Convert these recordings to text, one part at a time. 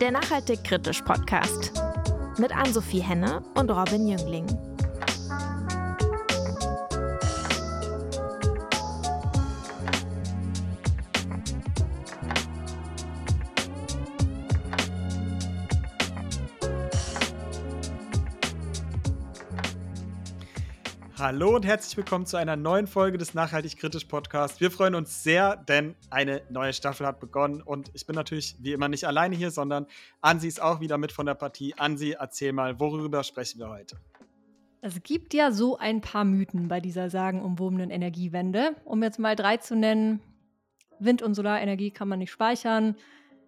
der Nachhaltig Kritisch Podcast mit Ann-Sophie Henne und Robin Jüngling. Hallo und herzlich willkommen zu einer neuen Folge des Nachhaltig Kritisch Podcasts. Wir freuen uns sehr, denn eine neue Staffel hat begonnen und ich bin natürlich wie immer nicht alleine hier, sondern Ansi ist auch wieder mit von der Partie. Ansi, erzähl mal, worüber sprechen wir heute? Es gibt ja so ein paar Mythen bei dieser sagenumwobenen Energiewende. Um jetzt mal drei zu nennen: Wind- und Solarenergie kann man nicht speichern,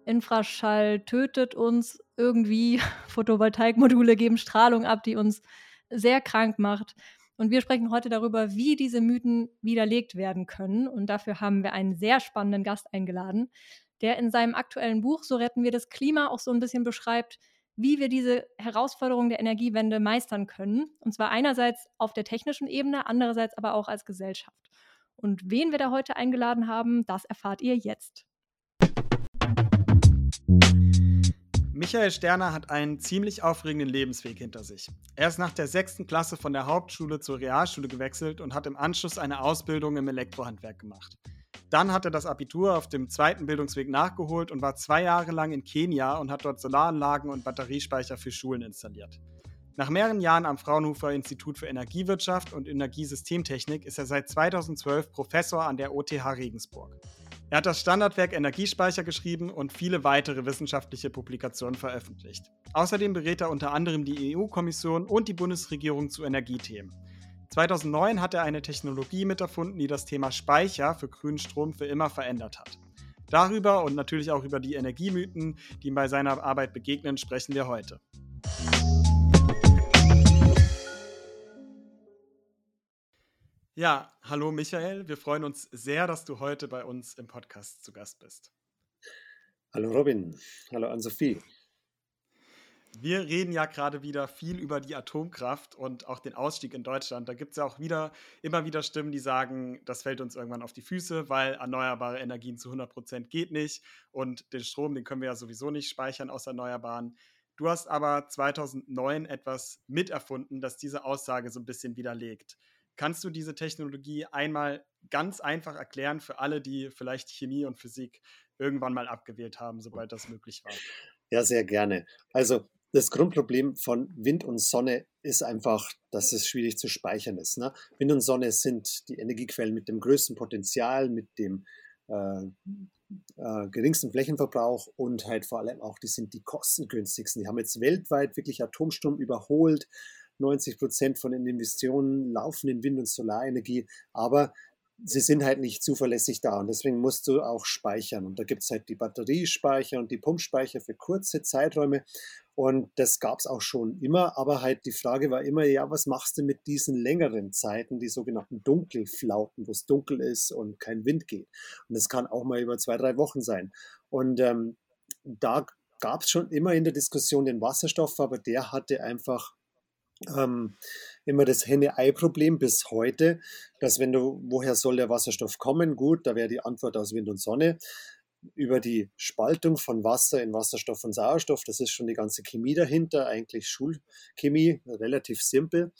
Infraschall tötet uns irgendwie, Photovoltaikmodule geben Strahlung ab, die uns sehr krank macht. Und wir sprechen heute darüber, wie diese Mythen widerlegt werden können. Und dafür haben wir einen sehr spannenden Gast eingeladen, der in seinem aktuellen Buch So retten wir das Klima auch so ein bisschen beschreibt, wie wir diese Herausforderung der Energiewende meistern können. Und zwar einerseits auf der technischen Ebene, andererseits aber auch als Gesellschaft. Und wen wir da heute eingeladen haben, das erfahrt ihr jetzt. Michael Sterner hat einen ziemlich aufregenden Lebensweg hinter sich. Er ist nach der sechsten Klasse von der Hauptschule zur Realschule gewechselt und hat im Anschluss eine Ausbildung im Elektrohandwerk gemacht. Dann hat er das Abitur auf dem zweiten Bildungsweg nachgeholt und war zwei Jahre lang in Kenia und hat dort Solaranlagen und Batteriespeicher für Schulen installiert. Nach mehreren Jahren am Fraunhofer Institut für Energiewirtschaft und Energiesystemtechnik ist er seit 2012 Professor an der OTH Regensburg. Er hat das Standardwerk Energiespeicher geschrieben und viele weitere wissenschaftliche Publikationen veröffentlicht. Außerdem berät er unter anderem die EU-Kommission und die Bundesregierung zu Energiethemen. 2009 hat er eine Technologie miterfunden, die das Thema Speicher für grünen Strom für immer verändert hat. Darüber und natürlich auch über die Energiemythen, die ihm bei seiner Arbeit begegnen, sprechen wir heute. Ja, hallo Michael, wir freuen uns sehr, dass du heute bei uns im Podcast zu Gast bist. Hallo Robin, hallo Ann-Sophie. Wir reden ja gerade wieder viel über die Atomkraft und auch den Ausstieg in Deutschland. Da gibt es ja auch wieder immer wieder Stimmen, die sagen, das fällt uns irgendwann auf die Füße, weil erneuerbare Energien zu 100 Prozent geht nicht und den Strom, den können wir ja sowieso nicht speichern aus Erneuerbaren. Du hast aber 2009 etwas miterfunden, das diese Aussage so ein bisschen widerlegt. Kannst du diese Technologie einmal ganz einfach erklären für alle, die vielleicht Chemie und Physik irgendwann mal abgewählt haben, sobald das möglich war? Ja, sehr gerne. Also das Grundproblem von Wind und Sonne ist einfach, dass es schwierig zu speichern ist. Ne? Wind und Sonne sind die Energiequellen mit dem größten Potenzial, mit dem äh, äh, geringsten Flächenverbrauch und halt vor allem auch, die sind die kostengünstigsten. Die haben jetzt weltweit wirklich Atomstrom überholt. 90 Prozent von den Investitionen laufen in Wind- und Solarenergie, aber sie sind halt nicht zuverlässig da und deswegen musst du auch speichern. Und da gibt es halt die Batteriespeicher und die Pumpspeicher für kurze Zeiträume. Und das gab es auch schon immer, aber halt die Frage war immer, ja, was machst du mit diesen längeren Zeiten, die sogenannten Dunkelflauten, wo es dunkel ist und kein Wind geht. Und das kann auch mal über zwei, drei Wochen sein. Und ähm, da gab es schon immer in der Diskussion den Wasserstoff, aber der hatte einfach ähm, immer das Henne-Ei-Problem bis heute, dass wenn du, woher soll der Wasserstoff kommen? Gut, da wäre die Antwort aus Wind und Sonne. Über die Spaltung von Wasser in Wasserstoff und Sauerstoff, das ist schon die ganze Chemie dahinter, eigentlich Schulchemie, relativ simpel.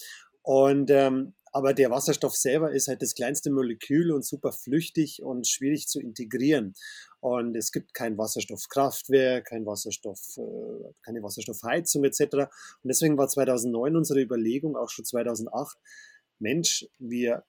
Und ähm, aber der Wasserstoff selber ist halt das kleinste Molekül und super flüchtig und schwierig zu integrieren. Und es gibt kein Wasserstoffkraftwerk, kein Wasserstoff, äh, keine Wasserstoffheizung etc. Und deswegen war 2009 unsere Überlegung, auch schon 2008, Mensch, wir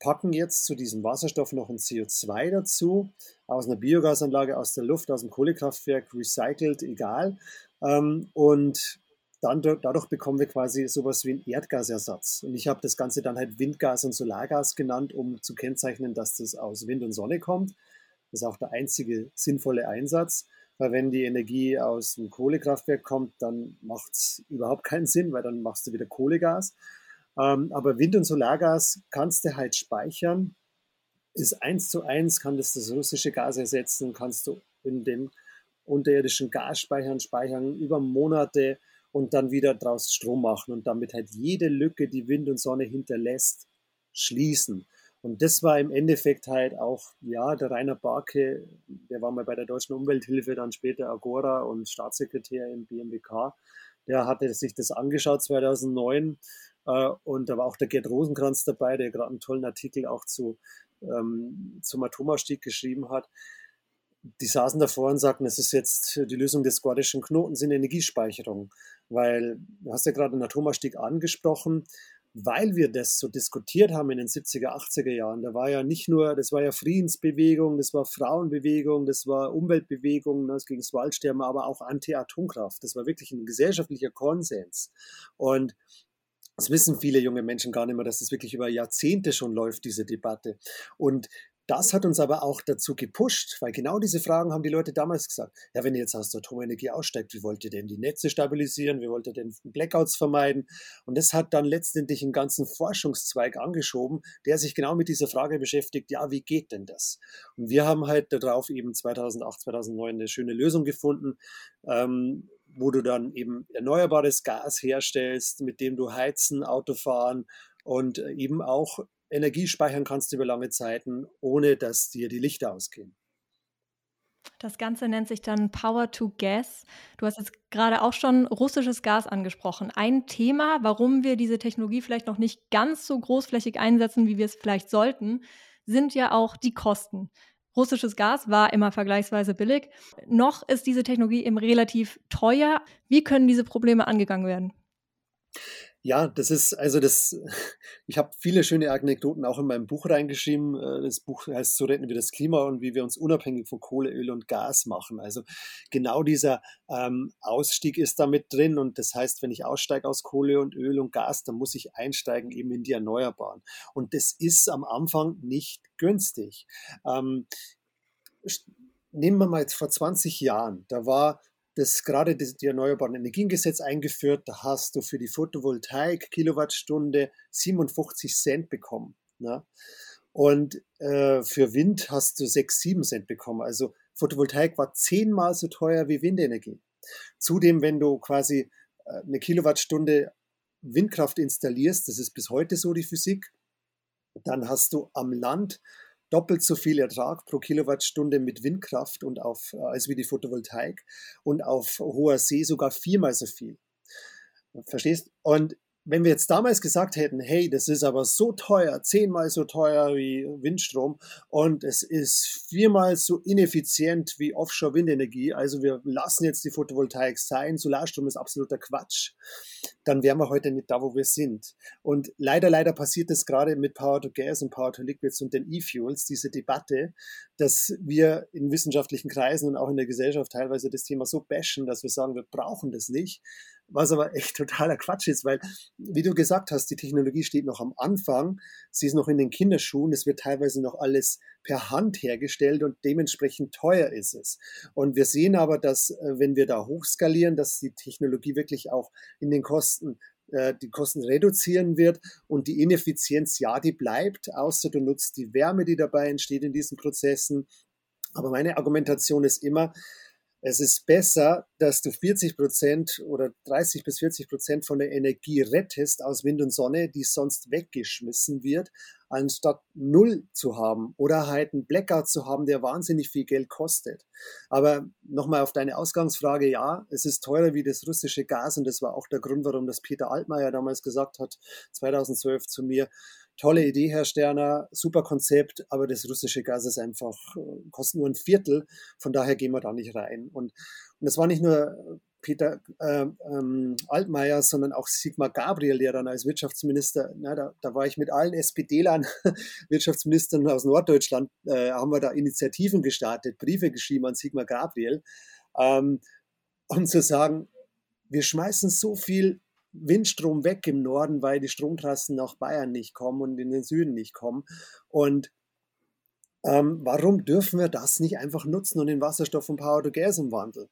packen jetzt zu diesem Wasserstoff noch ein CO2 dazu, aus einer Biogasanlage, aus der Luft, aus dem Kohlekraftwerk, recycelt, egal. Ähm, und dann dadurch bekommen wir quasi sowas wie einen Erdgasersatz. Und ich habe das Ganze dann halt Windgas und Solargas genannt, um zu kennzeichnen, dass das aus Wind und Sonne kommt. Das ist auch der einzige sinnvolle Einsatz, weil wenn die Energie aus einem Kohlekraftwerk kommt, dann macht es überhaupt keinen Sinn, weil dann machst du wieder Kohlegas. Ähm, aber Wind- und Solargas kannst du halt speichern, ist eins zu eins, kann das das russische Gas ersetzen, kannst du in den unterirdischen Gasspeichern speichern über Monate und dann wieder daraus Strom machen und damit halt jede Lücke, die Wind und Sonne hinterlässt, schließen. Und das war im Endeffekt halt auch, ja, der Rainer Barke, der war mal bei der Deutschen Umwelthilfe, dann später Agora und Staatssekretär im BMWK. Der hatte sich das angeschaut 2009 äh, und da war auch der Gerd Rosenkranz dabei, der gerade einen tollen Artikel auch zu, ähm, zum Atomausstieg geschrieben hat die saßen davor und sagten, es ist jetzt die Lösung des gordischen Knotens in Energiespeicherung. Weil, du hast ja gerade den Atomausstieg angesprochen, weil wir das so diskutiert haben in den 70er, 80er Jahren, da war ja nicht nur, das war ja Friedensbewegung, das war Frauenbewegung, das war Umweltbewegung, das gegen das Waldsterben, aber auch Anti-Atomkraft. Das war wirklich ein gesellschaftlicher Konsens. Und das wissen viele junge Menschen gar nicht mehr, dass das wirklich über Jahrzehnte schon läuft, diese Debatte. Und das hat uns aber auch dazu gepusht, weil genau diese Fragen haben die Leute damals gesagt. Ja, wenn ihr jetzt aus der Atomenergie aussteigt, wie wollt ihr denn die Netze stabilisieren? Wie wollt ihr denn Blackouts vermeiden? Und das hat dann letztendlich einen ganzen Forschungszweig angeschoben, der sich genau mit dieser Frage beschäftigt, ja, wie geht denn das? Und wir haben halt darauf eben 2008, 2009 eine schöne Lösung gefunden, ähm, wo du dann eben erneuerbares Gas herstellst, mit dem du heizen, Auto fahren und eben auch Energie speichern kannst über lange Zeiten, ohne dass dir die Lichter ausgehen. Das Ganze nennt sich dann Power to Gas. Du hast jetzt gerade auch schon russisches Gas angesprochen. Ein Thema, warum wir diese Technologie vielleicht noch nicht ganz so großflächig einsetzen, wie wir es vielleicht sollten, sind ja auch die Kosten. Russisches Gas war immer vergleichsweise billig. Noch ist diese Technologie eben relativ teuer. Wie können diese Probleme angegangen werden? Ja, das ist, also das, ich habe viele schöne Anekdoten auch in meinem Buch reingeschrieben. Äh, das Buch heißt So retten wir das Klima und wie wir uns unabhängig von Kohle, Öl und Gas machen. Also genau dieser ähm, Ausstieg ist damit drin und das heißt, wenn ich aussteige aus Kohle und Öl und Gas, dann muss ich einsteigen eben in die Erneuerbaren. Und das ist am Anfang nicht günstig. Ähm, nehmen wir mal jetzt vor 20 Jahren, da war das gerade die, die Erneuerbaren Energiengesetz eingeführt. Da hast du für die Photovoltaik Kilowattstunde 57 Cent bekommen. Ne? Und äh, für Wind hast du 6, 7 Cent bekommen. Also Photovoltaik war zehnmal so teuer wie Windenergie. Zudem, wenn du quasi äh, eine Kilowattstunde Windkraft installierst, das ist bis heute so die Physik, dann hast du am Land doppelt so viel Ertrag pro Kilowattstunde mit Windkraft und auf, äh, als wie die Photovoltaik und auf hoher See sogar viermal so viel. Verstehst? Und wenn wir jetzt damals gesagt hätten, hey, das ist aber so teuer, zehnmal so teuer wie Windstrom und es ist viermal so ineffizient wie Offshore-Windenergie, also wir lassen jetzt die Photovoltaik sein, Solarstrom ist absoluter Quatsch, dann wären wir heute nicht da, wo wir sind. Und leider, leider passiert das gerade mit Power to Gas und Power to Liquids und den E-Fuels, diese Debatte, dass wir in wissenschaftlichen Kreisen und auch in der Gesellschaft teilweise das Thema so bashen, dass wir sagen, wir brauchen das nicht was aber echt totaler Quatsch ist, weil, wie du gesagt hast, die Technologie steht noch am Anfang, sie ist noch in den Kinderschuhen, es wird teilweise noch alles per Hand hergestellt und dementsprechend teuer ist es. Und wir sehen aber, dass, äh, wenn wir da hochskalieren, dass die Technologie wirklich auch in den Kosten äh, die Kosten reduzieren wird und die Ineffizienz, ja, die bleibt, außer du nutzt die Wärme, die dabei entsteht in diesen Prozessen. Aber meine Argumentation ist immer, es ist besser, dass du 40 Prozent oder 30 bis 40 Prozent von der Energie rettest aus Wind und Sonne, die sonst weggeschmissen wird, anstatt null zu haben oder halt einen Blackout zu haben, der wahnsinnig viel Geld kostet. Aber nochmal auf deine Ausgangsfrage, ja, es ist teurer wie das russische Gas und das war auch der Grund, warum das Peter Altmaier damals gesagt hat, 2012 zu mir, tolle Idee, Herr Sterner, super Konzept, aber das russische Gas ist einfach, äh, kostet nur ein Viertel, von daher gehen wir da nicht rein. Und, und das war nicht nur Peter äh, ähm, Altmaier, sondern auch Sigmar Gabriel, der dann als Wirtschaftsminister, na, da, da war ich mit allen SPD-Lern, Wirtschaftsministern aus Norddeutschland, äh, haben wir da Initiativen gestartet, Briefe geschrieben an Sigmar Gabriel, ähm, um zu sagen, wir schmeißen so viel Windstrom weg im Norden, weil die Stromtrassen nach Bayern nicht kommen und in den Süden nicht kommen. Und ähm, warum dürfen wir das nicht einfach nutzen und in Wasserstoff und Power to Gas umwandeln?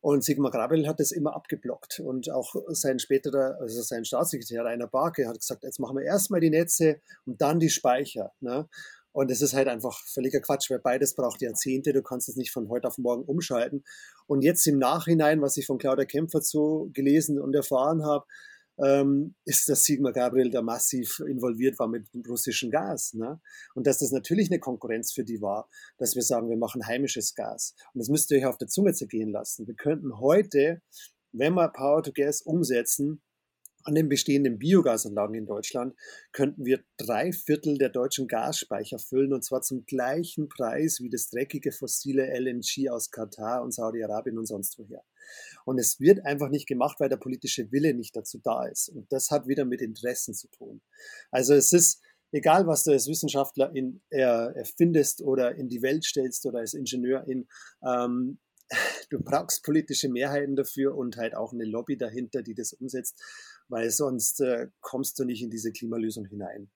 Und Sigmar Grabel hat das immer abgeblockt. Und auch sein späterer, also sein Staatssekretär Rainer Barke hat gesagt, jetzt machen wir erstmal die Netze und dann die Speicher. Ne? Und es ist halt einfach völliger Quatsch, weil beides braucht Jahrzehnte. Du kannst es nicht von heute auf morgen umschalten. Und jetzt im Nachhinein, was ich von Claudia Kempfer so gelesen und erfahren habe, ähm, ist, dass Sigmar Gabriel da massiv involviert war mit dem russischen Gas. Ne? Und dass das natürlich eine Konkurrenz für die war, dass wir sagen, wir machen heimisches Gas. Und das müsst ihr euch auf der Zunge zergehen lassen. Wir könnten heute, wenn wir Power to Gas umsetzen, an den bestehenden Biogasanlagen in Deutschland könnten wir drei Viertel der deutschen Gasspeicher füllen und zwar zum gleichen Preis wie das dreckige fossile LNG aus Katar und Saudi-Arabien und sonst woher. Und es wird einfach nicht gemacht, weil der politische Wille nicht dazu da ist. Und das hat wieder mit Interessen zu tun. Also es ist, egal was du als Wissenschaftler in, äh, erfindest oder in die Welt stellst oder als Ingenieur in, ähm, du brauchst politische Mehrheiten dafür und halt auch eine Lobby dahinter, die das umsetzt, weil sonst äh, kommst du nicht in diese Klimalösung hinein.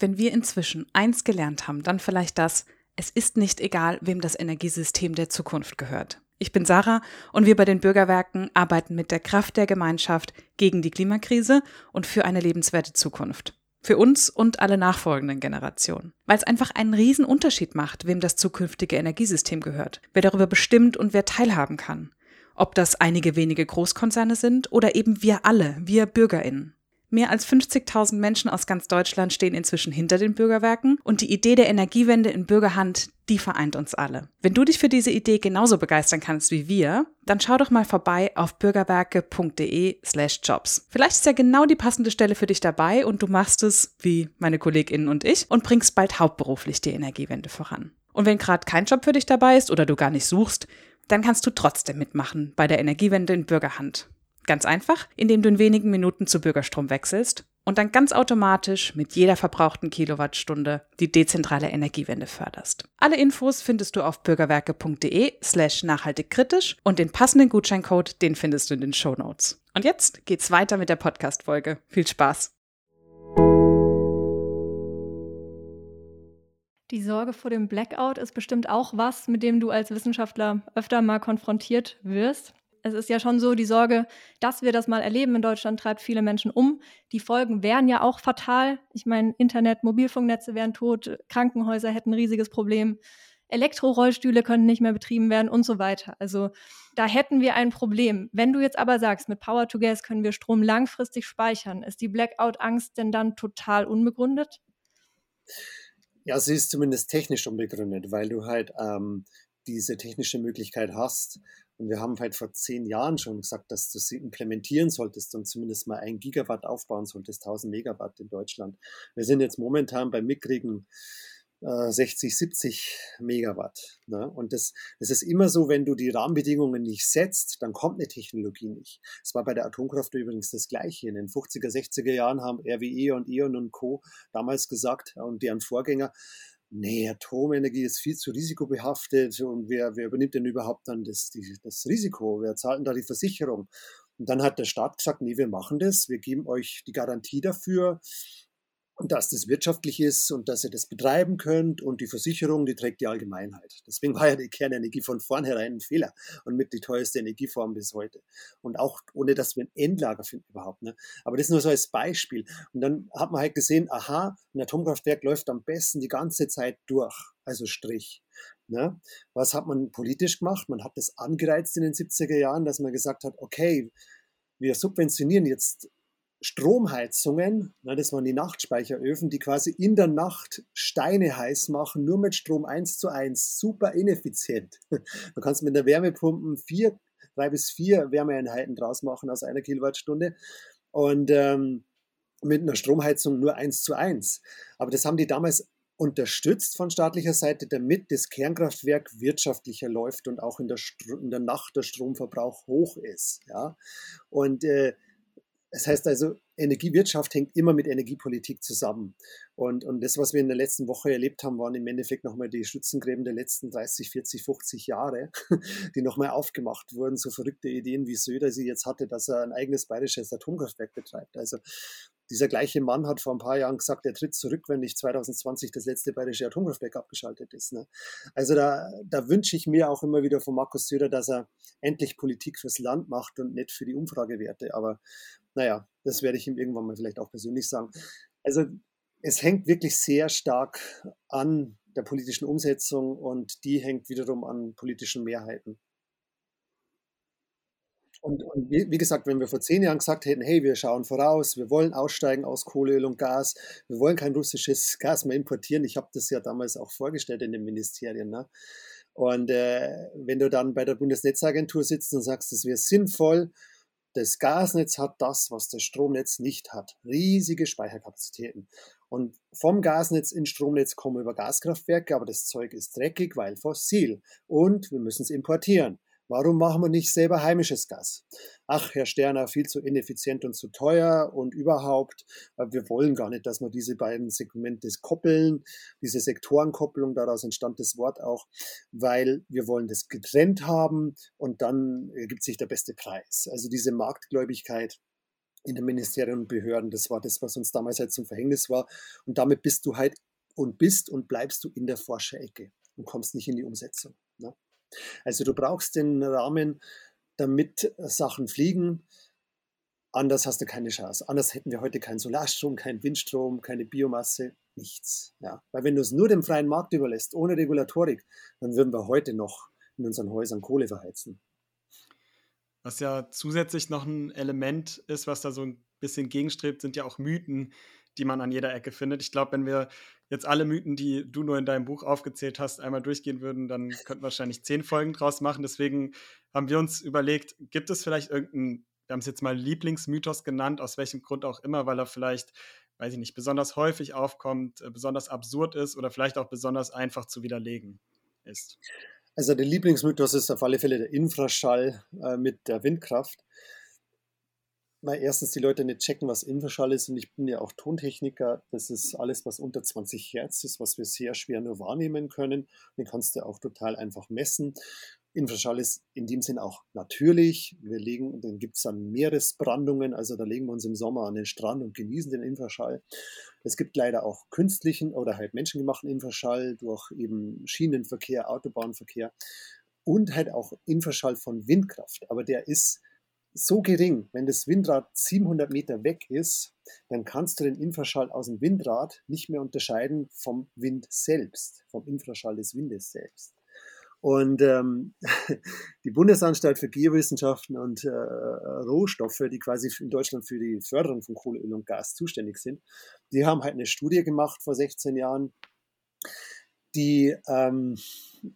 Wenn wir inzwischen eins gelernt haben, dann vielleicht das, es ist nicht egal, wem das Energiesystem der Zukunft gehört. Ich bin Sarah und wir bei den Bürgerwerken arbeiten mit der Kraft der Gemeinschaft gegen die Klimakrise und für eine lebenswerte Zukunft. Für uns und alle nachfolgenden Generationen. Weil es einfach einen riesen Unterschied macht, wem das zukünftige Energiesystem gehört, wer darüber bestimmt und wer teilhaben kann. Ob das einige wenige Großkonzerne sind oder eben wir alle, wir Bürgerinnen. Mehr als 50.000 Menschen aus ganz Deutschland stehen inzwischen hinter den Bürgerwerken und die Idee der Energiewende in Bürgerhand, die vereint uns alle. Wenn du dich für diese Idee genauso begeistern kannst wie wir, dann schau doch mal vorbei auf bürgerwerke.de/jobs. Vielleicht ist ja genau die passende Stelle für dich dabei und du machst es wie meine Kolleginnen und ich und bringst bald hauptberuflich die Energiewende voran. Und wenn gerade kein Job für dich dabei ist oder du gar nicht suchst, dann kannst du trotzdem mitmachen bei der Energiewende in Bürgerhand. Ganz einfach, indem du in wenigen Minuten zu Bürgerstrom wechselst und dann ganz automatisch mit jeder verbrauchten Kilowattstunde die dezentrale Energiewende förderst. Alle Infos findest du auf bürgerwerke.de slash nachhaltigkritisch und den passenden Gutscheincode, den findest du in den Show Notes. Und jetzt geht's weiter mit der Podcast-Folge. Viel Spaß! Die Sorge vor dem Blackout ist bestimmt auch was, mit dem du als Wissenschaftler öfter mal konfrontiert wirst es ist ja schon so, die Sorge, dass wir das mal erleben in Deutschland, treibt viele Menschen um. Die Folgen wären ja auch fatal. Ich meine, Internet, Mobilfunknetze wären tot, Krankenhäuser hätten ein riesiges Problem, Elektrorollstühle könnten nicht mehr betrieben werden und so weiter. Also da hätten wir ein Problem. Wenn du jetzt aber sagst, mit Power to Gas können wir Strom langfristig speichern, ist die Blackout-Angst denn dann total unbegründet? Ja, sie ist zumindest technisch unbegründet, weil du halt ähm, diese technische Möglichkeit hast, und wir haben halt vor zehn Jahren schon gesagt, dass du sie implementieren solltest und zumindest mal ein Gigawatt aufbauen solltest, 1000 Megawatt in Deutschland. Wir sind jetzt momentan bei mickrigen äh, 60, 70 Megawatt. Ne? Und das, das ist immer so, wenn du die Rahmenbedingungen nicht setzt, dann kommt eine Technologie nicht. Es war bei der Atomkraft übrigens das Gleiche. In den 50er, 60er Jahren haben RWE und E.ON und Co. damals gesagt und deren Vorgänger, nee, Atomenergie ist viel zu risikobehaftet und wer, wer übernimmt denn überhaupt dann das, die, das Risiko? Wer zahlt denn da die Versicherung? Und dann hat der Staat gesagt, nee, wir machen das, wir geben euch die Garantie dafür und dass das wirtschaftlich ist und dass ihr das betreiben könnt und die Versicherung, die trägt die Allgemeinheit. Deswegen war ja die Kernenergie von vornherein ein Fehler und mit die teuerste Energieform bis heute. Und auch ohne, dass wir ein Endlager finden überhaupt. Ne? Aber das nur so als Beispiel. Und dann hat man halt gesehen, aha, ein Atomkraftwerk läuft am besten die ganze Zeit durch, also Strich. Ne? Was hat man politisch gemacht? Man hat das angereizt in den 70er Jahren, dass man gesagt hat, okay, wir subventionieren jetzt Stromheizungen, na, das waren die Nachtspeicheröfen, die quasi in der Nacht Steine heiß machen, nur mit Strom 1 zu 1, super ineffizient. Du kannst mit einer Wärmepumpe vier, drei bis vier Wärmeeinheiten draus machen aus einer Kilowattstunde und ähm, mit einer Stromheizung nur 1 zu 1. Aber das haben die damals unterstützt von staatlicher Seite, damit das Kernkraftwerk wirtschaftlicher läuft und auch in der, in der Nacht der Stromverbrauch hoch ist. Ja? Und äh, das heißt also, Energiewirtschaft hängt immer mit Energiepolitik zusammen. Und, und das, was wir in der letzten Woche erlebt haben, waren im Endeffekt nochmal die Schützengräben der letzten 30, 40, 50 Jahre, die nochmal aufgemacht wurden. So verrückte Ideen, wie Söder sie jetzt hatte, dass er ein eigenes bayerisches Atomkraftwerk betreibt. Also dieser gleiche Mann hat vor ein paar Jahren gesagt, er tritt zurück, wenn nicht 2020 das letzte bayerische Atomkraftwerk abgeschaltet ist. Ne? Also da, da wünsche ich mir auch immer wieder von Markus Söder, dass er endlich Politik fürs Land macht und nicht für die Umfragewerte. Aber naja, das werde ich ihm irgendwann mal vielleicht auch persönlich sagen. Also es hängt wirklich sehr stark an der politischen Umsetzung und die hängt wiederum an politischen Mehrheiten. Und, und wie, wie, gesagt, wenn wir vor zehn Jahren gesagt hätten, hey, wir schauen voraus, wir wollen aussteigen aus Kohle, Öl und Gas, wir wollen kein russisches Gas mehr importieren. Ich habe das ja damals auch vorgestellt in den Ministerien. Ne? Und äh, wenn du dann bei der Bundesnetzagentur sitzt und sagst, es wäre sinnvoll, das Gasnetz hat das, was das Stromnetz nicht hat. Riesige Speicherkapazitäten. Und vom Gasnetz ins Stromnetz kommen über Gaskraftwerke, aber das Zeug ist dreckig, weil fossil. Und wir müssen es importieren. Warum machen wir nicht selber heimisches Gas? Ach, Herr Sterner, viel zu ineffizient und zu teuer und überhaupt, äh, wir wollen gar nicht, dass wir diese beiden Segmente koppeln, diese Sektorenkopplung, daraus entstand das Wort auch, weil wir wollen das getrennt haben und dann ergibt sich der beste Preis. Also diese Marktgläubigkeit, in den Ministerien und Behörden. Das war das, was uns damals halt zum Verhängnis war. Und damit bist du halt und bist und bleibst du in der Forscherecke und kommst nicht in die Umsetzung. Ne? Also du brauchst den Rahmen, damit Sachen fliegen. Anders hast du keine Chance. Anders hätten wir heute keinen Solarstrom, keinen Windstrom, keine Biomasse, nichts. Ja. Weil wenn du es nur dem freien Markt überlässt, ohne Regulatorik, dann würden wir heute noch in unseren Häusern Kohle verheizen. Was ja zusätzlich noch ein Element ist, was da so ein bisschen gegenstrebt, sind ja auch Mythen, die man an jeder Ecke findet. Ich glaube, wenn wir jetzt alle Mythen, die du nur in deinem Buch aufgezählt hast, einmal durchgehen würden, dann könnten wir wahrscheinlich zehn Folgen draus machen. Deswegen haben wir uns überlegt, gibt es vielleicht irgendeinen, wir haben es jetzt mal Lieblingsmythos genannt, aus welchem Grund auch immer, weil er vielleicht, weiß ich nicht, besonders häufig aufkommt, äh, besonders absurd ist oder vielleicht auch besonders einfach zu widerlegen ist. Also der Lieblingsmythos ist auf alle Fälle der Infraschall äh, mit der Windkraft weil erstens die Leute nicht checken, was Infraschall ist und ich bin ja auch Tontechniker. Das ist alles, was unter 20 Hertz ist, was wir sehr schwer nur wahrnehmen können. Den kannst du auch total einfach messen. Infraschall ist in dem Sinn auch natürlich. Wir legen, dann gibt es dann Meeresbrandungen, also da legen wir uns im Sommer an den Strand und genießen den Infraschall. Es gibt leider auch künstlichen oder halt menschengemachten Infraschall durch eben Schienenverkehr, Autobahnverkehr und halt auch Infraschall von Windkraft. Aber der ist so gering, wenn das Windrad 700 Meter weg ist, dann kannst du den Infraschall aus dem Windrad nicht mehr unterscheiden vom Wind selbst, vom Infraschall des Windes selbst. Und ähm, die Bundesanstalt für Geowissenschaften und äh, Rohstoffe, die quasi in Deutschland für die Förderung von Kohle, Öl und Gas zuständig sind, die haben halt eine Studie gemacht vor 16 Jahren, die ähm,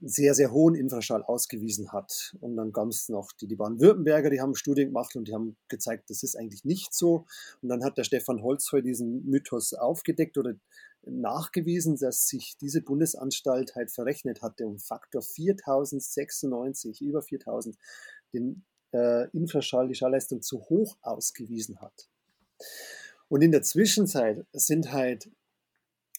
sehr, sehr hohen Infraschall ausgewiesen hat. Und dann gab es noch die, die Baden-Württemberger, die haben Studien gemacht und die haben gezeigt, das ist eigentlich nicht so. Und dann hat der Stefan Holzheu diesen Mythos aufgedeckt oder nachgewiesen, dass sich diese Bundesanstalt halt verrechnet hatte um Faktor 4096, über 4000, den äh, Infraschall, die Schallleistung zu hoch ausgewiesen hat. Und in der Zwischenzeit sind halt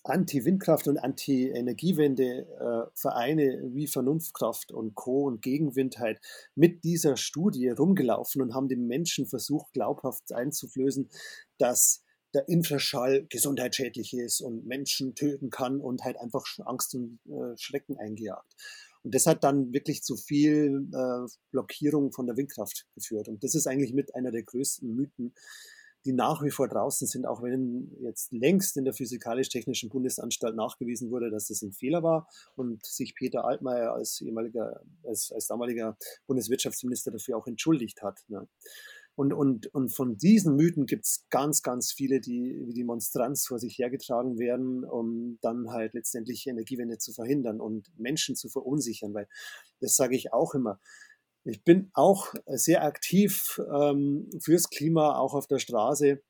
Anti-Windkraft und Anti-Energiewende-Vereine äh, wie Vernunftkraft und Co. und Gegenwind halt mit dieser Studie rumgelaufen und haben den Menschen versucht, glaubhaft einzuflößen, dass der Infraschall gesundheitsschädlich ist und Menschen töten kann und halt einfach Angst und äh, Schrecken eingejagt. Und das hat dann wirklich zu viel äh, Blockierung von der Windkraft geführt. Und das ist eigentlich mit einer der größten Mythen, die nach wie vor draußen sind, auch wenn jetzt längst in der Physikalisch-Technischen Bundesanstalt nachgewiesen wurde, dass das ein Fehler war und sich Peter Altmaier als ehemaliger, als, als damaliger Bundeswirtschaftsminister dafür auch entschuldigt hat. Ne? Und, und, und von diesen Mythen gibt es ganz, ganz viele, die wie die Monstranz vor sich hergetragen werden, um dann halt letztendlich Energiewende zu verhindern und Menschen zu verunsichern, weil das sage ich auch immer. Ich bin auch sehr aktiv ähm, fürs Klima, auch auf der Straße.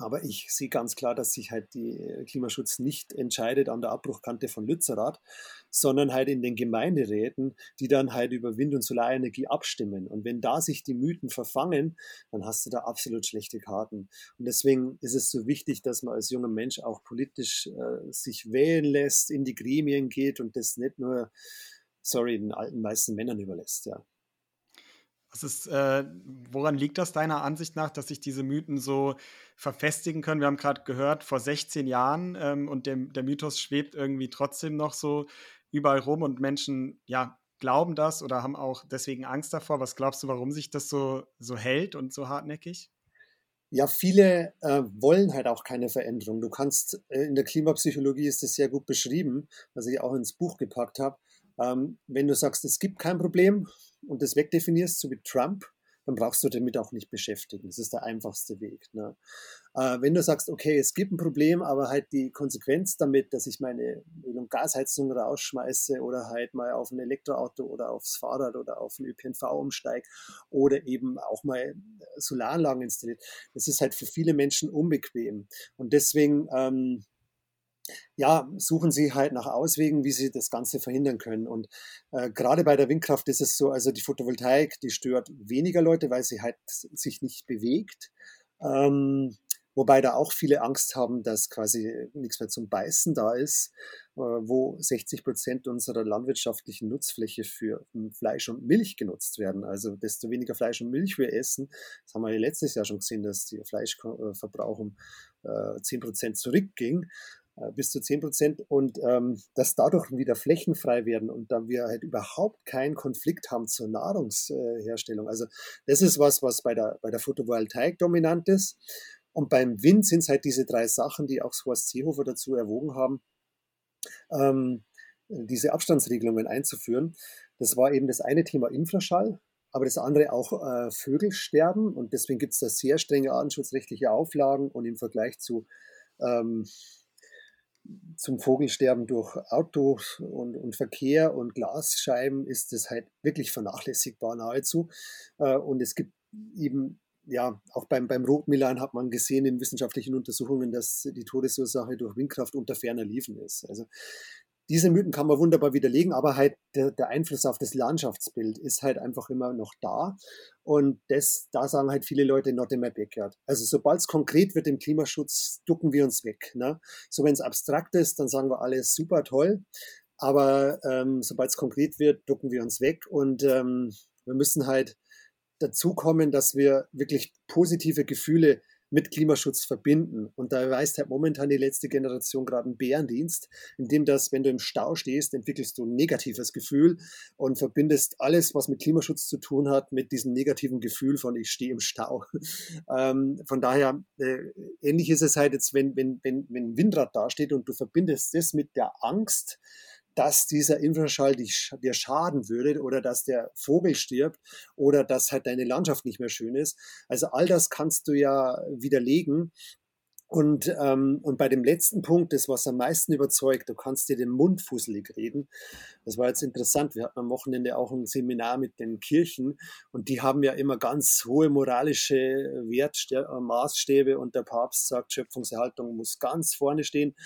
Aber ich sehe ganz klar, dass sich halt die Klimaschutz nicht entscheidet an der Abbruchkante von Lützerath, sondern halt in den Gemeinderäten, die dann halt über Wind- und Solarenergie abstimmen. Und wenn da sich die Mythen verfangen, dann hast du da absolut schlechte Karten. Und deswegen ist es so wichtig, dass man als junger Mensch auch politisch äh, sich wählen lässt, in die Gremien geht und das nicht nur, sorry, den alten meisten Männern überlässt, ja. Was ist, äh, woran liegt das deiner Ansicht nach, dass sich diese Mythen so verfestigen können? Wir haben gerade gehört, vor 16 Jahren ähm, und der, der Mythos schwebt irgendwie trotzdem noch so überall rum und Menschen, ja, glauben das oder haben auch deswegen Angst davor. Was glaubst du, warum sich das so, so hält und so hartnäckig? Ja, viele äh, wollen halt auch keine Veränderung. Du kannst, äh, in der Klimapsychologie ist das sehr gut beschrieben, was ich auch ins Buch gepackt habe. Ähm, wenn du sagst, es gibt kein Problem und das wegdefinierst, so wie Trump, dann brauchst du damit auch nicht beschäftigen. Das ist der einfachste Weg. Ne? Äh, wenn du sagst, okay, es gibt ein Problem, aber halt die Konsequenz damit, dass ich meine Öl- und Gasheizung rausschmeiße oder halt mal auf ein Elektroauto oder aufs Fahrrad oder auf ein ÖPNV umsteige oder eben auch mal Solaranlagen installiert, das ist halt für viele Menschen unbequem. Und deswegen ähm, ja, suchen sie halt nach Auswegen, wie sie das Ganze verhindern können. Und äh, gerade bei der Windkraft ist es so, also die Photovoltaik, die stört weniger Leute, weil sie halt sich nicht bewegt. Ähm, wobei da auch viele Angst haben, dass quasi nichts mehr zum Beißen da ist, äh, wo 60 Prozent unserer landwirtschaftlichen Nutzfläche für hm, Fleisch und Milch genutzt werden. Also desto weniger Fleisch und Milch wir essen, das haben wir letztes Jahr schon gesehen, dass der Fleischverbrauch um äh, 10 Prozent zurückging. Äh, bis zu 10 Prozent und ähm, dass dadurch wieder flächenfrei werden und dann wir halt überhaupt keinen Konflikt haben zur Nahrungsherstellung. Also das ist was, was bei der, bei der Photovoltaik dominant ist. Und beim Wind sind es halt diese drei Sachen, die auch Horst Seehofer dazu erwogen haben, ähm, diese Abstandsregelungen einzuführen. Das war eben das eine Thema Infraschall, aber das andere auch äh, Vögelsterben. Und deswegen gibt es da sehr strenge artenschutzrechtliche Auflagen und im Vergleich zu ähm, zum Vogelsterben durch Autos und, und, Verkehr und Glasscheiben ist das halt wirklich vernachlässigbar nahezu. Äh, und es gibt eben, ja, auch beim, beim Rotmilan hat man gesehen in wissenschaftlichen Untersuchungen, dass die Todesursache durch Windkraft unter ferner Liefen ist. Also diese Mythen kann man wunderbar widerlegen, aber halt der, der, Einfluss auf das Landschaftsbild ist halt einfach immer noch da. Und das, da sagen halt viele Leute not in my backyard. Also sobald es konkret wird im Klimaschutz, ducken wir uns weg. Ne? So wenn es abstrakt ist, dann sagen wir alles super toll. Aber ähm, sobald es konkret wird, ducken wir uns weg. Und ähm, wir müssen halt dazu kommen, dass wir wirklich positive Gefühle mit Klimaschutz verbinden. Und da weist halt momentan die letzte Generation gerade einen Bärendienst, indem das, wenn du im Stau stehst, entwickelst du ein negatives Gefühl und verbindest alles, was mit Klimaschutz zu tun hat, mit diesem negativen Gefühl von ich stehe im Stau. ähm, von daher, äh, ähnlich ist es halt jetzt, wenn, wenn, wenn, wenn Windrad dasteht und du verbindest das mit der Angst, dass dieser Infraschall dich, dir schaden würde oder dass der Vogel stirbt oder dass halt deine Landschaft nicht mehr schön ist. Also all das kannst du ja widerlegen. Und, ähm, und bei dem letzten Punkt, das was am meisten überzeugt, du kannst dir den Mund fusselig reden. Das war jetzt interessant. Wir hatten am Wochenende auch ein Seminar mit den Kirchen und die haben ja immer ganz hohe moralische Wertmaßstäbe und der Papst sagt, Schöpfungserhaltung muss ganz vorne stehen.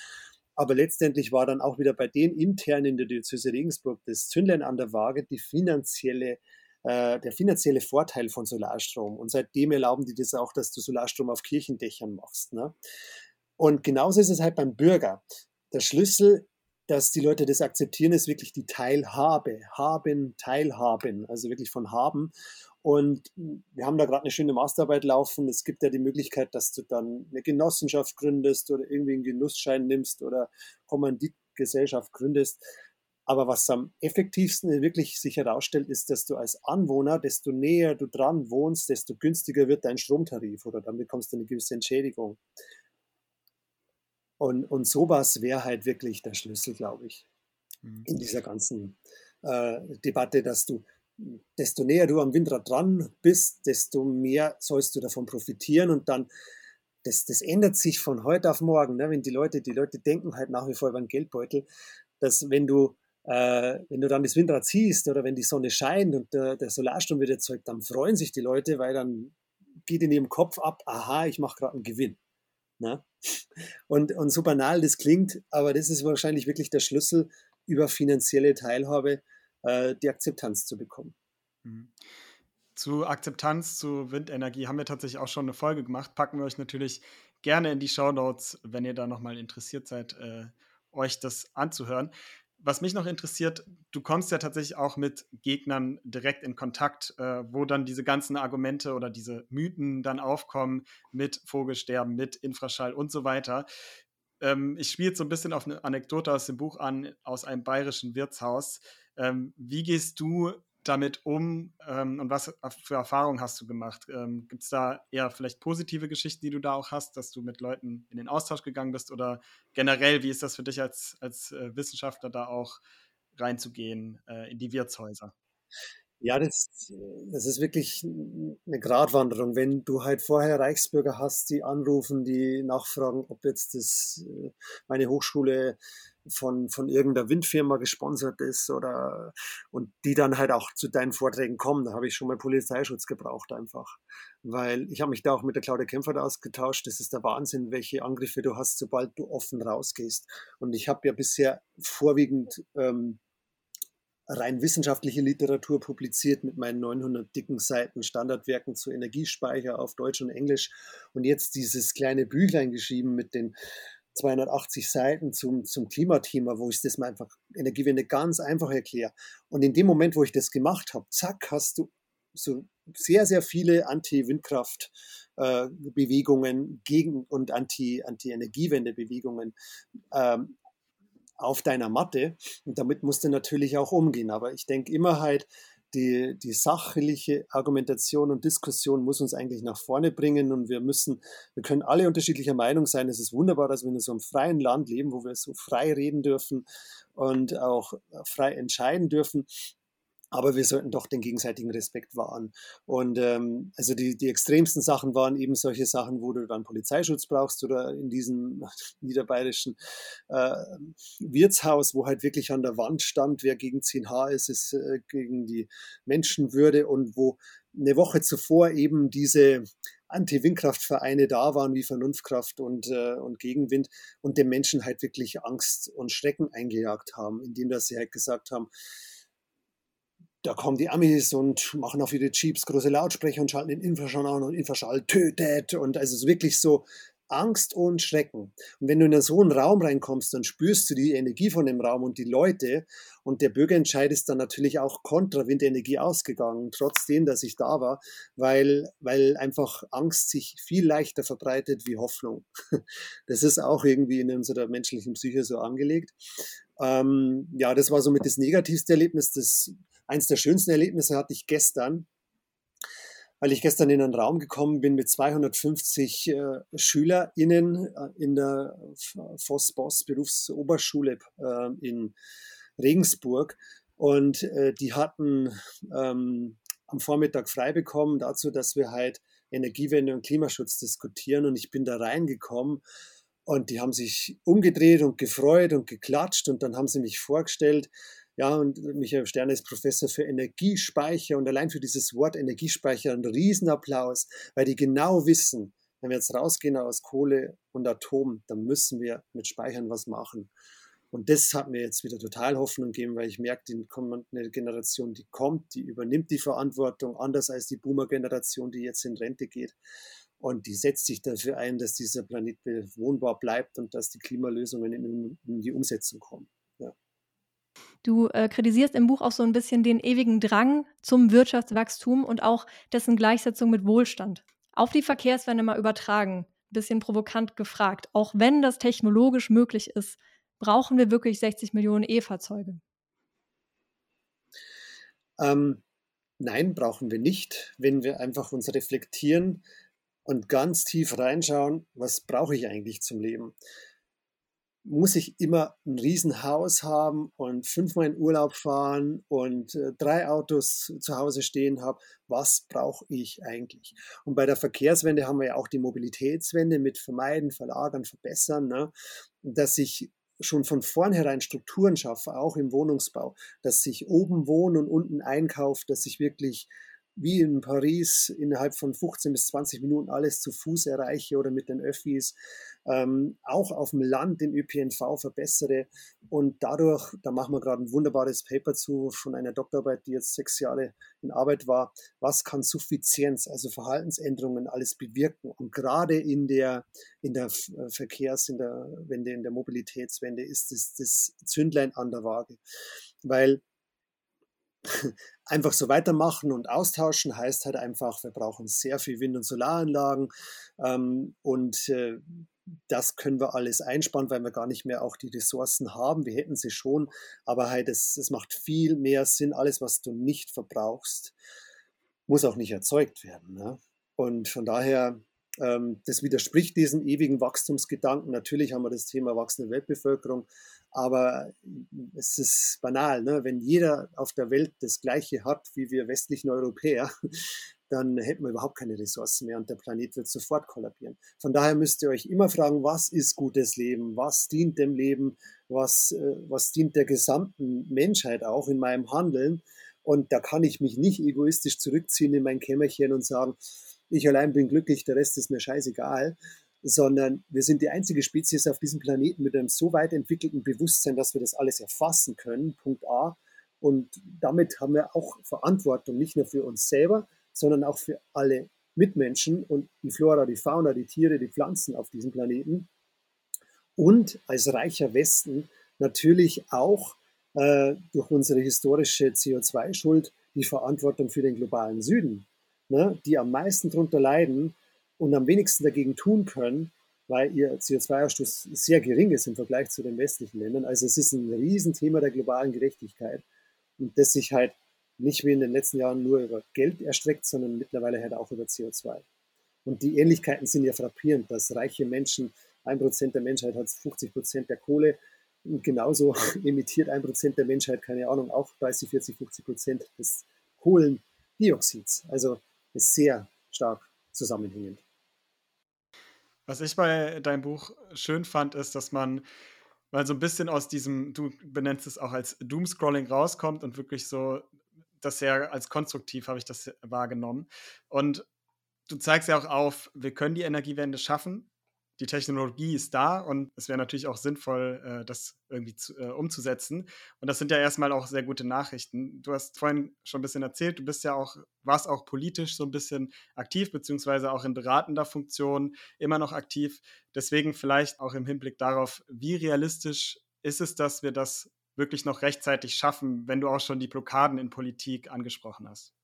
Aber letztendlich war dann auch wieder bei den intern in der Diözese Regensburg das Zündlein an der Waage die finanzielle, äh, der finanzielle Vorteil von Solarstrom. Und seitdem erlauben die das auch, dass du Solarstrom auf Kirchendächern machst. Ne? Und genauso ist es halt beim Bürger. Der Schlüssel dass die Leute das akzeptieren, ist wirklich die Teilhabe. Haben, teilhaben, also wirklich von haben. Und wir haben da gerade eine schöne Masterarbeit laufen. Es gibt ja die Möglichkeit, dass du dann eine Genossenschaft gründest oder irgendwie einen Genussschein nimmst oder Kommanditgesellschaft gründest. Aber was am effektivsten wirklich sich herausstellt, ist, dass du als Anwohner, desto näher du dran wohnst, desto günstiger wird dein Stromtarif oder dann bekommst du eine gewisse Entschädigung. Und, und sowas wäre halt wirklich der Schlüssel, glaube ich, mhm. in dieser ganzen äh, Debatte, dass du, desto näher du am Windrad dran bist, desto mehr sollst du davon profitieren und dann, das, das ändert sich von heute auf morgen, ne? wenn die Leute, die Leute denken halt nach wie vor über den Geldbeutel, dass wenn du äh, wenn du dann das Windrad siehst oder wenn die Sonne scheint und der, der Solarstrom wird erzeugt, dann freuen sich die Leute, weil dann geht in ihrem Kopf ab, aha, ich mache gerade einen Gewinn. Ne? Und, und so banal das klingt, aber das ist wahrscheinlich wirklich der Schlüssel, über finanzielle Teilhabe äh, die Akzeptanz zu bekommen. Mhm. Zu Akzeptanz, zu Windenergie haben wir tatsächlich auch schon eine Folge gemacht. Packen wir euch natürlich gerne in die Show Notes, wenn ihr da nochmal interessiert seid, äh, euch das anzuhören was mich noch interessiert, du kommst ja tatsächlich auch mit Gegnern direkt in Kontakt, äh, wo dann diese ganzen Argumente oder diese Mythen dann aufkommen mit Vogelsterben, mit Infraschall und so weiter. Ähm, ich spiele jetzt so ein bisschen auf eine Anekdote aus dem Buch an, aus einem bayerischen Wirtshaus. Ähm, wie gehst du damit um ähm, und was für Erfahrungen hast du gemacht? Ähm, Gibt es da eher vielleicht positive Geschichten, die du da auch hast, dass du mit Leuten in den Austausch gegangen bist oder generell, wie ist das für dich als, als äh, Wissenschaftler da auch reinzugehen äh, in die Wirtshäuser? Ja, das, das ist wirklich eine Gratwanderung. Wenn du halt vorher Reichsbürger hast, die anrufen, die nachfragen, ob jetzt das äh, meine Hochschule von, von irgendeiner Windfirma gesponsert ist oder und die dann halt auch zu deinen Vorträgen kommen, da habe ich schon mal Polizeischutz gebraucht einfach. Weil ich habe mich da auch mit der Claudia Kämpfer ausgetauscht. Das ist der Wahnsinn, welche Angriffe du hast, sobald du offen rausgehst. Und ich habe ja bisher vorwiegend ähm, rein wissenschaftliche Literatur publiziert mit meinen 900 dicken Seiten Standardwerken zu Energiespeicher auf Deutsch und Englisch und jetzt dieses kleine Büchlein geschrieben mit den 280 Seiten zum, zum Klimathema, wo ich das mal einfach Energiewende ganz einfach erkläre. Und in dem Moment, wo ich das gemacht habe, zack, hast du so sehr, sehr viele Anti-Windkraft-Bewegungen äh, gegen und Anti-Energiewende-Bewegungen ähm, auf deiner Matte. Und damit musst du natürlich auch umgehen. Aber ich denke immer halt, die, die sachliche Argumentation und Diskussion muss uns eigentlich nach vorne bringen und wir müssen, wir können alle unterschiedlicher Meinung sein. Es ist wunderbar, dass wir in so einem freien Land leben, wo wir so frei reden dürfen und auch frei entscheiden dürfen aber wir sollten doch den gegenseitigen Respekt wahren. Und ähm, also die, die extremsten Sachen waren eben solche Sachen, wo du dann Polizeischutz brauchst oder in diesem niederbayerischen äh, Wirtshaus, wo halt wirklich an der Wand stand, wer gegen 10H ist, ist äh, gegen die Menschenwürde und wo eine Woche zuvor eben diese Anti-Windkraftvereine da waren, wie Vernunftkraft und, äh, und Gegenwind und den Menschen halt wirklich Angst und Schrecken eingejagt haben, indem dass sie halt gesagt haben, da kommen die Amis und machen auf ihre Jeeps große Lautsprecher und schalten den Infraschall an und Infraschall tötet und also wirklich so Angst und Schrecken. Und wenn du in so einen Raum reinkommst, dann spürst du die Energie von dem Raum und die Leute und der Bürgerentscheid ist dann natürlich auch kontra Windenergie ausgegangen, trotzdem, dass ich da war, weil, weil einfach Angst sich viel leichter verbreitet wie Hoffnung. Das ist auch irgendwie in unserer menschlichen Psyche so angelegt. Ähm, ja, das war somit das negativste Erlebnis. Das Eins der schönsten Erlebnisse hatte ich gestern, weil ich gestern in einen Raum gekommen bin mit 250 äh, SchülerInnen äh, in der Voss-Boss Berufsoberschule äh, in Regensburg. Und äh, die hatten ähm, am Vormittag frei bekommen dazu, dass wir halt Energiewende und Klimaschutz diskutieren. Und ich bin da reingekommen und die haben sich umgedreht und gefreut und geklatscht. Und dann haben sie mich vorgestellt ja, und Michael Sterne ist Professor für Energiespeicher und allein für dieses Wort Energiespeicher ein Riesenapplaus, weil die genau wissen, wenn wir jetzt rausgehen aus Kohle und Atom, dann müssen wir mit Speichern was machen. Und das hat mir jetzt wieder total Hoffnung gegeben, weil ich merke, die kommende Generation, die kommt, die übernimmt die Verantwortung, anders als die Boomer-Generation, die jetzt in Rente geht. Und die setzt sich dafür ein, dass dieser Planet bewohnbar bleibt und dass die Klimalösungen in die Umsetzung kommen. Du äh, kritisierst im Buch auch so ein bisschen den ewigen Drang zum Wirtschaftswachstum und auch dessen Gleichsetzung mit Wohlstand. Auf die Verkehrswende mal übertragen, ein bisschen provokant gefragt. Auch wenn das technologisch möglich ist, brauchen wir wirklich 60 Millionen E-Fahrzeuge? Ähm, nein, brauchen wir nicht, wenn wir einfach uns reflektieren und ganz tief reinschauen, was brauche ich eigentlich zum Leben muss ich immer ein Riesenhaus haben und fünfmal in Urlaub fahren und äh, drei Autos zu Hause stehen habe. Was brauche ich eigentlich? Und bei der Verkehrswende haben wir ja auch die Mobilitätswende mit Vermeiden, Verlagern, Verbessern, ne? dass ich schon von vornherein Strukturen schaffe, auch im Wohnungsbau, dass ich oben wohne und unten einkaufe, dass ich wirklich wie in Paris innerhalb von 15 bis 20 Minuten alles zu Fuß erreiche oder mit den Öffis, ähm, auch auf dem Land den ÖPNV verbessere. Und dadurch, da machen wir gerade ein wunderbares Paper zu von einer Doktorarbeit, die jetzt sechs Jahre in Arbeit war, was kann Suffizienz, also Verhaltensänderungen alles bewirken? Und gerade in der, in der äh, Verkehrs-, in der Wende, in der Mobilitätswende ist das, das Zündlein an der Waage, weil einfach so weitermachen und austauschen heißt halt einfach, wir brauchen sehr viel Wind- und Solaranlagen ähm, und äh, das können wir alles einsparen, weil wir gar nicht mehr auch die Ressourcen haben. Wir hätten sie schon, aber halt es, es macht viel mehr Sinn. Alles, was du nicht verbrauchst, muss auch nicht erzeugt werden. Ne? Und von daher, das widerspricht diesem ewigen Wachstumsgedanken. Natürlich haben wir das Thema wachsende Weltbevölkerung, aber es ist banal, ne? wenn jeder auf der Welt das Gleiche hat wie wir westlichen Europäer, dann hätten wir überhaupt keine Ressourcen mehr und der Planet wird sofort kollabieren. Von daher müsst ihr euch immer fragen, was ist gutes Leben, was dient dem Leben, was, äh, was dient der gesamten Menschheit auch in meinem Handeln. Und da kann ich mich nicht egoistisch zurückziehen in mein Kämmerchen und sagen, ich allein bin glücklich, der Rest ist mir scheißegal, sondern wir sind die einzige Spezies auf diesem Planeten mit einem so weit entwickelten Bewusstsein, dass wir das alles erfassen können, Punkt A. Und damit haben wir auch Verantwortung, nicht nur für uns selber, sondern auch für alle Mitmenschen und die Flora, die Fauna, die Tiere, die Pflanzen auf diesem Planeten. Und als reicher Westen natürlich auch äh, durch unsere historische CO2-Schuld die Verantwortung für den globalen Süden, ne, die am meisten darunter leiden, und am wenigsten dagegen tun können, weil ihr CO2-Ausstoß sehr gering ist im Vergleich zu den westlichen Ländern. Also es ist ein Riesenthema der globalen Gerechtigkeit und das sich halt nicht wie in den letzten Jahren nur über Geld erstreckt, sondern mittlerweile halt auch über CO2. Und die Ähnlichkeiten sind ja frappierend, dass reiche Menschen, ein Prozent der Menschheit hat 50 Prozent der Kohle und genauso emittiert ein Prozent der Menschheit, keine Ahnung, auch 30, 40, 50 Prozent des Kohlendioxids. Also ist sehr stark zusammenhängend. Was ich bei deinem Buch schön fand, ist, dass man mal so ein bisschen aus diesem, du benennst es auch als Doomscrolling rauskommt und wirklich so, das sehr als konstruktiv habe ich das wahrgenommen. Und du zeigst ja auch auf, wir können die Energiewende schaffen die Technologie ist da und es wäre natürlich auch sinnvoll, äh, das irgendwie zu, äh, umzusetzen. Und das sind ja erstmal auch sehr gute Nachrichten. Du hast vorhin schon ein bisschen erzählt, du bist ja auch, warst auch politisch so ein bisschen aktiv, beziehungsweise auch in beratender Funktion immer noch aktiv. Deswegen vielleicht auch im Hinblick darauf, wie realistisch ist es, dass wir das wirklich noch rechtzeitig schaffen, wenn du auch schon die Blockaden in Politik angesprochen hast?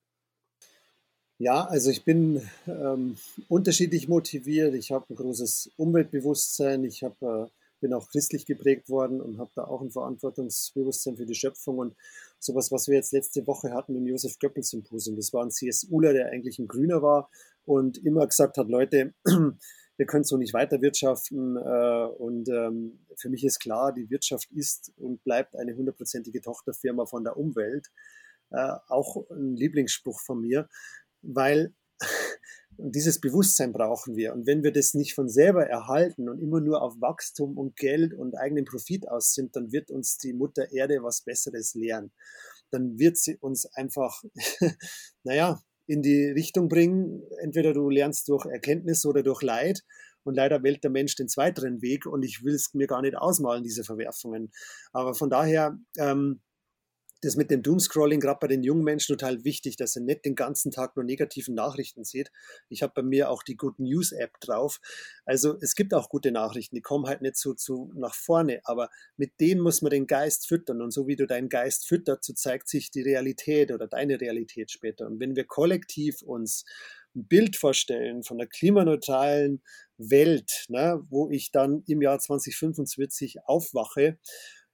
Ja, also ich bin ähm, unterschiedlich motiviert. Ich habe ein großes Umweltbewusstsein. Ich hab, äh, bin auch christlich geprägt worden und habe da auch ein Verantwortungsbewusstsein für die Schöpfung. Und sowas, was wir jetzt letzte Woche hatten im Josef Göppel Symposium, das war ein CSUler, der eigentlich ein Grüner war und immer gesagt hat, Leute, wir können so nicht weiter wirtschaften. Äh, und ähm, für mich ist klar, die Wirtschaft ist und bleibt eine hundertprozentige Tochterfirma von der Umwelt. Äh, auch ein Lieblingsspruch von mir weil dieses Bewusstsein brauchen wir. Und wenn wir das nicht von selber erhalten und immer nur auf Wachstum und Geld und eigenen Profit aus sind, dann wird uns die Mutter Erde was Besseres lehren. Dann wird sie uns einfach, naja, in die Richtung bringen. Entweder du lernst durch Erkenntnis oder durch Leid. Und leider wählt der Mensch den zweiteren Weg und ich will es mir gar nicht ausmalen, diese Verwerfungen. Aber von daher, ähm, das mit dem Doomscrolling gerade bei den jungen Menschen total wichtig, dass er nicht den ganzen Tag nur negativen Nachrichten sieht. Ich habe bei mir auch die Good News App drauf. Also es gibt auch gute Nachrichten, die kommen halt nicht so zu nach vorne, aber mit denen muss man den Geist füttern und so wie du deinen Geist füttert, so zeigt sich die Realität oder deine Realität später. Und wenn wir kollektiv uns ein Bild vorstellen von einer klimaneutralen Welt, ne, wo ich dann im Jahr 2045 aufwache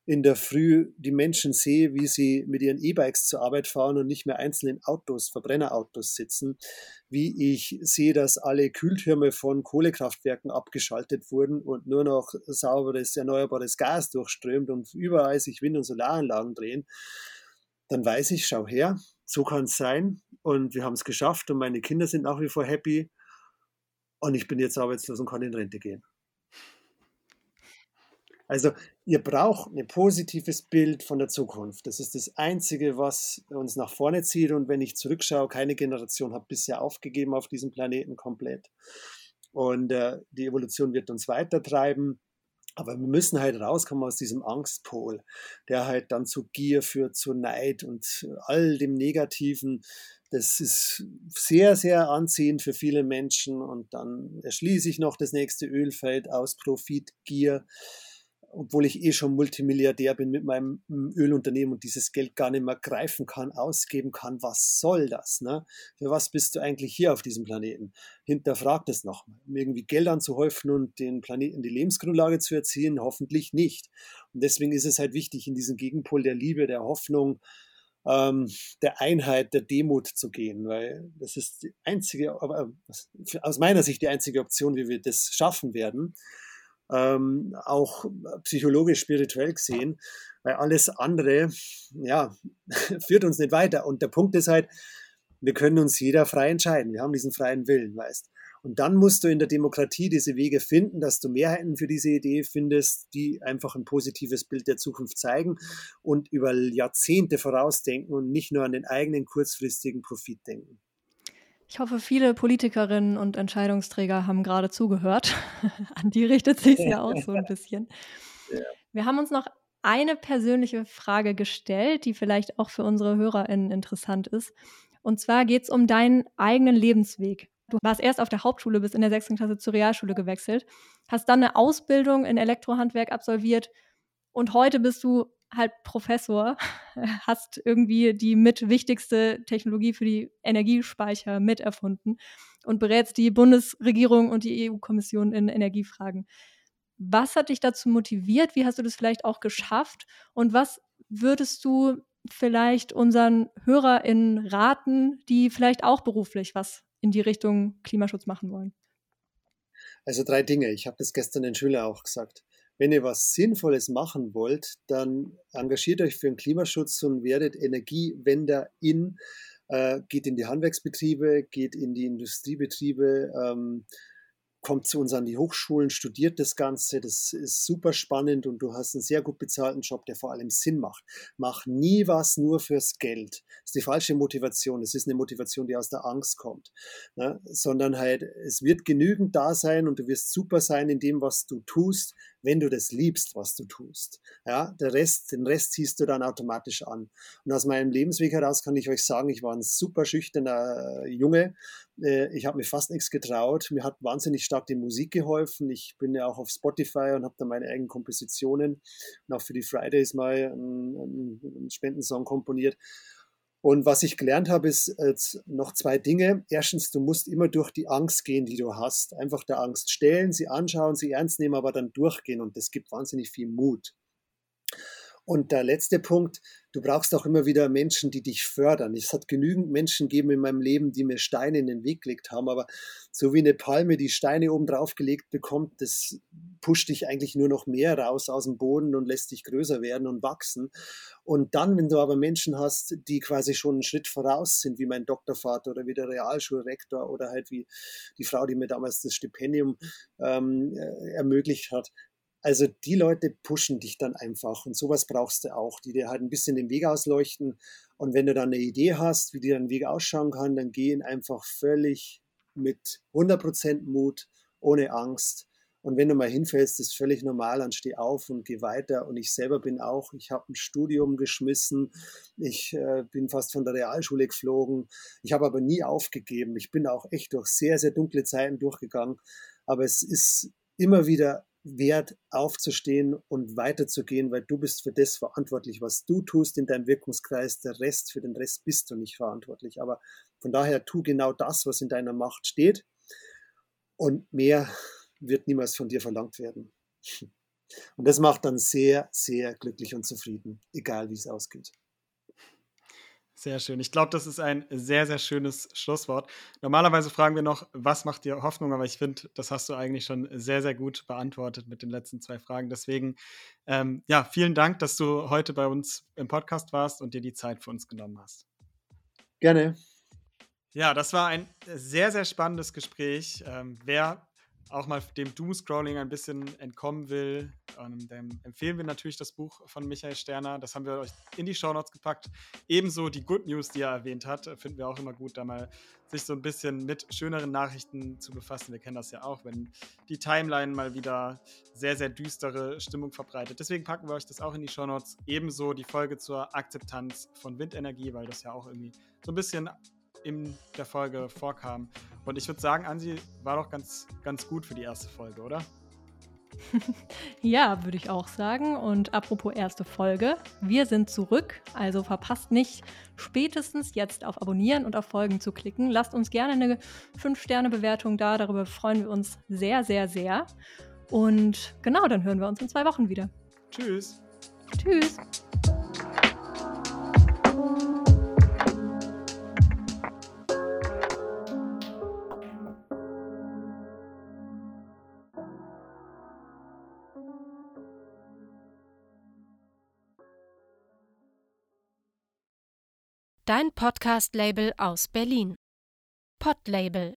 in der Früh die Menschen sehe, wie sie mit ihren E-Bikes zur Arbeit fahren und nicht mehr einzeln in Autos, Verbrennerautos sitzen, wie ich sehe, dass alle Kühltürme von Kohlekraftwerken abgeschaltet wurden und nur noch sauberes, erneuerbares Gas durchströmt und überall sich Wind- und Solaranlagen drehen, dann weiß ich, schau her, so kann es sein und wir haben es geschafft und meine Kinder sind nach wie vor happy und ich bin jetzt arbeitslos und kann in Rente gehen. Also ihr braucht ein positives Bild von der Zukunft. Das ist das Einzige, was uns nach vorne zieht. Und wenn ich zurückschaue, keine Generation hat bisher aufgegeben auf diesem Planeten komplett. Und äh, die Evolution wird uns weitertreiben. Aber wir müssen halt rauskommen aus diesem Angstpol, der halt dann zu Gier führt, zu Neid und all dem Negativen. Das ist sehr, sehr anziehend für viele Menschen. Und dann erschließe ich noch das nächste Ölfeld aus Profitgier. Obwohl ich eh schon Multimilliardär bin mit meinem mm, Ölunternehmen und dieses Geld gar nicht mehr greifen kann, ausgeben kann. Was soll das? Ne? Für was bist du eigentlich hier auf diesem Planeten? Hinterfrag das nochmal. Um irgendwie Geld anzuhäufen und den Planeten die Lebensgrundlage zu erzielen, hoffentlich nicht. Und deswegen ist es halt wichtig, in diesen Gegenpol der Liebe, der Hoffnung, ähm, der Einheit, der Demut zu gehen, weil das ist die einzige, aber aus meiner Sicht die einzige Option, wie wir das schaffen werden ähm, auch psychologisch, spirituell gesehen, weil alles andere, ja, führt uns nicht weiter. Und der Punkt ist halt, wir können uns jeder frei entscheiden. Wir haben diesen freien Willen, weißt. Und dann musst du in der Demokratie diese Wege finden, dass du Mehrheiten für diese Idee findest, die einfach ein positives Bild der Zukunft zeigen und über Jahrzehnte vorausdenken und nicht nur an den eigenen kurzfristigen Profit denken. Ich hoffe, viele Politikerinnen und Entscheidungsträger haben gerade zugehört. An die richtet sich ja auch so ein bisschen. Ja. Wir haben uns noch eine persönliche Frage gestellt, die vielleicht auch für unsere HörerInnen interessant ist. Und zwar geht es um deinen eigenen Lebensweg. Du warst erst auf der Hauptschule, bis in der sechsten Klasse zur Realschule gewechselt, hast dann eine Ausbildung in Elektrohandwerk absolviert und heute bist du halt Professor, hast irgendwie die mit wichtigste Technologie für die Energiespeicher miterfunden und berätst die Bundesregierung und die EU-Kommission in Energiefragen. Was hat dich dazu motiviert? Wie hast du das vielleicht auch geschafft? Und was würdest du vielleicht unseren HörerInnen raten, die vielleicht auch beruflich was in die Richtung Klimaschutz machen wollen? Also drei Dinge. Ich habe das gestern den Schülern auch gesagt wenn ihr was Sinnvolles machen wollt, dann engagiert euch für den Klimaschutz und werdet Energiewender in, äh, geht in die Handwerksbetriebe, geht in die Industriebetriebe, ähm, kommt zu uns an die Hochschulen, studiert das Ganze. Das ist super spannend und du hast einen sehr gut bezahlten Job, der vor allem Sinn macht. Mach nie was nur fürs Geld. Das ist die falsche Motivation. Es ist eine Motivation, die aus der Angst kommt. Ne? Sondern halt, es wird genügend da sein und du wirst super sein in dem, was du tust, wenn du das liebst, was du tust. Ja, der Rest, den Rest ziehst du dann automatisch an. Und aus meinem Lebensweg heraus kann ich euch sagen, ich war ein super schüchterner äh, Junge. Äh, ich habe mir fast nichts getraut. Mir hat wahnsinnig stark die Musik geholfen. Ich bin ja auch auf Spotify und habe da meine eigenen Kompositionen und auch für die Fridays mal einen, einen Spendensong komponiert. Und was ich gelernt habe, ist jetzt noch zwei Dinge. Erstens, du musst immer durch die Angst gehen, die du hast. Einfach der Angst stellen, sie anschauen, sie ernst nehmen, aber dann durchgehen. Und das gibt wahnsinnig viel Mut. Und der letzte Punkt, du brauchst auch immer wieder Menschen, die dich fördern. Es hat genügend Menschen gegeben in meinem Leben, die mir Steine in den Weg gelegt haben, aber so wie eine Palme die Steine oben drauf gelegt bekommt, das pusht dich eigentlich nur noch mehr raus aus dem Boden und lässt dich größer werden und wachsen. Und dann, wenn du aber Menschen hast, die quasi schon einen Schritt voraus sind, wie mein Doktorvater oder wie der Realschulrektor oder halt wie die Frau, die mir damals das Stipendium ähm, äh, ermöglicht hat, also die Leute pushen dich dann einfach und sowas brauchst du auch, die dir halt ein bisschen den Weg ausleuchten. Und wenn du dann eine Idee hast, wie dir dein Weg ausschauen kann, dann geh ihn einfach völlig mit 100% Mut, ohne Angst. Und wenn du mal hinfällst, ist völlig normal, dann steh auf und geh weiter. Und ich selber bin auch, ich habe ein Studium geschmissen, ich äh, bin fast von der Realschule geflogen, ich habe aber nie aufgegeben. Ich bin auch echt durch sehr, sehr dunkle Zeiten durchgegangen. Aber es ist immer wieder wert, aufzustehen und weiterzugehen, weil du bist für das verantwortlich, was du tust in deinem Wirkungskreis. Der Rest, für den Rest bist du nicht verantwortlich. Aber von daher tu genau das, was in deiner Macht steht. Und mehr wird niemals von dir verlangt werden. Und das macht dann sehr, sehr glücklich und zufrieden, egal wie es ausgeht. Sehr schön. Ich glaube, das ist ein sehr, sehr schönes Schlusswort. Normalerweise fragen wir noch, was macht dir Hoffnung? Aber ich finde, das hast du eigentlich schon sehr, sehr gut beantwortet mit den letzten zwei Fragen. Deswegen, ähm, ja, vielen Dank, dass du heute bei uns im Podcast warst und dir die Zeit für uns genommen hast. Gerne. Ja, das war ein sehr, sehr spannendes Gespräch. Ähm, wer auch mal dem Doomscrolling ein bisschen entkommen will, ähm, dann empfehlen wir natürlich das Buch von Michael Sterner. Das haben wir euch in die Shownotes gepackt. Ebenso die Good News, die er erwähnt hat, finden wir auch immer gut, da mal sich so ein bisschen mit schöneren Nachrichten zu befassen. Wir kennen das ja auch, wenn die Timeline mal wieder sehr, sehr düstere Stimmung verbreitet. Deswegen packen wir euch das auch in die Shownotes. Ebenso die Folge zur Akzeptanz von Windenergie, weil das ja auch irgendwie so ein bisschen in der Folge vorkam. Und ich würde sagen, Ansi war doch ganz, ganz gut für die erste Folge, oder? ja, würde ich auch sagen. Und apropos erste Folge, wir sind zurück, also verpasst nicht, spätestens jetzt auf Abonnieren und auf Folgen zu klicken. Lasst uns gerne eine 5-Sterne-Bewertung da, darüber freuen wir uns sehr, sehr, sehr. Und genau, dann hören wir uns in zwei Wochen wieder. Tschüss. Tschüss. Dein Podcast-Label aus Berlin. Podlabel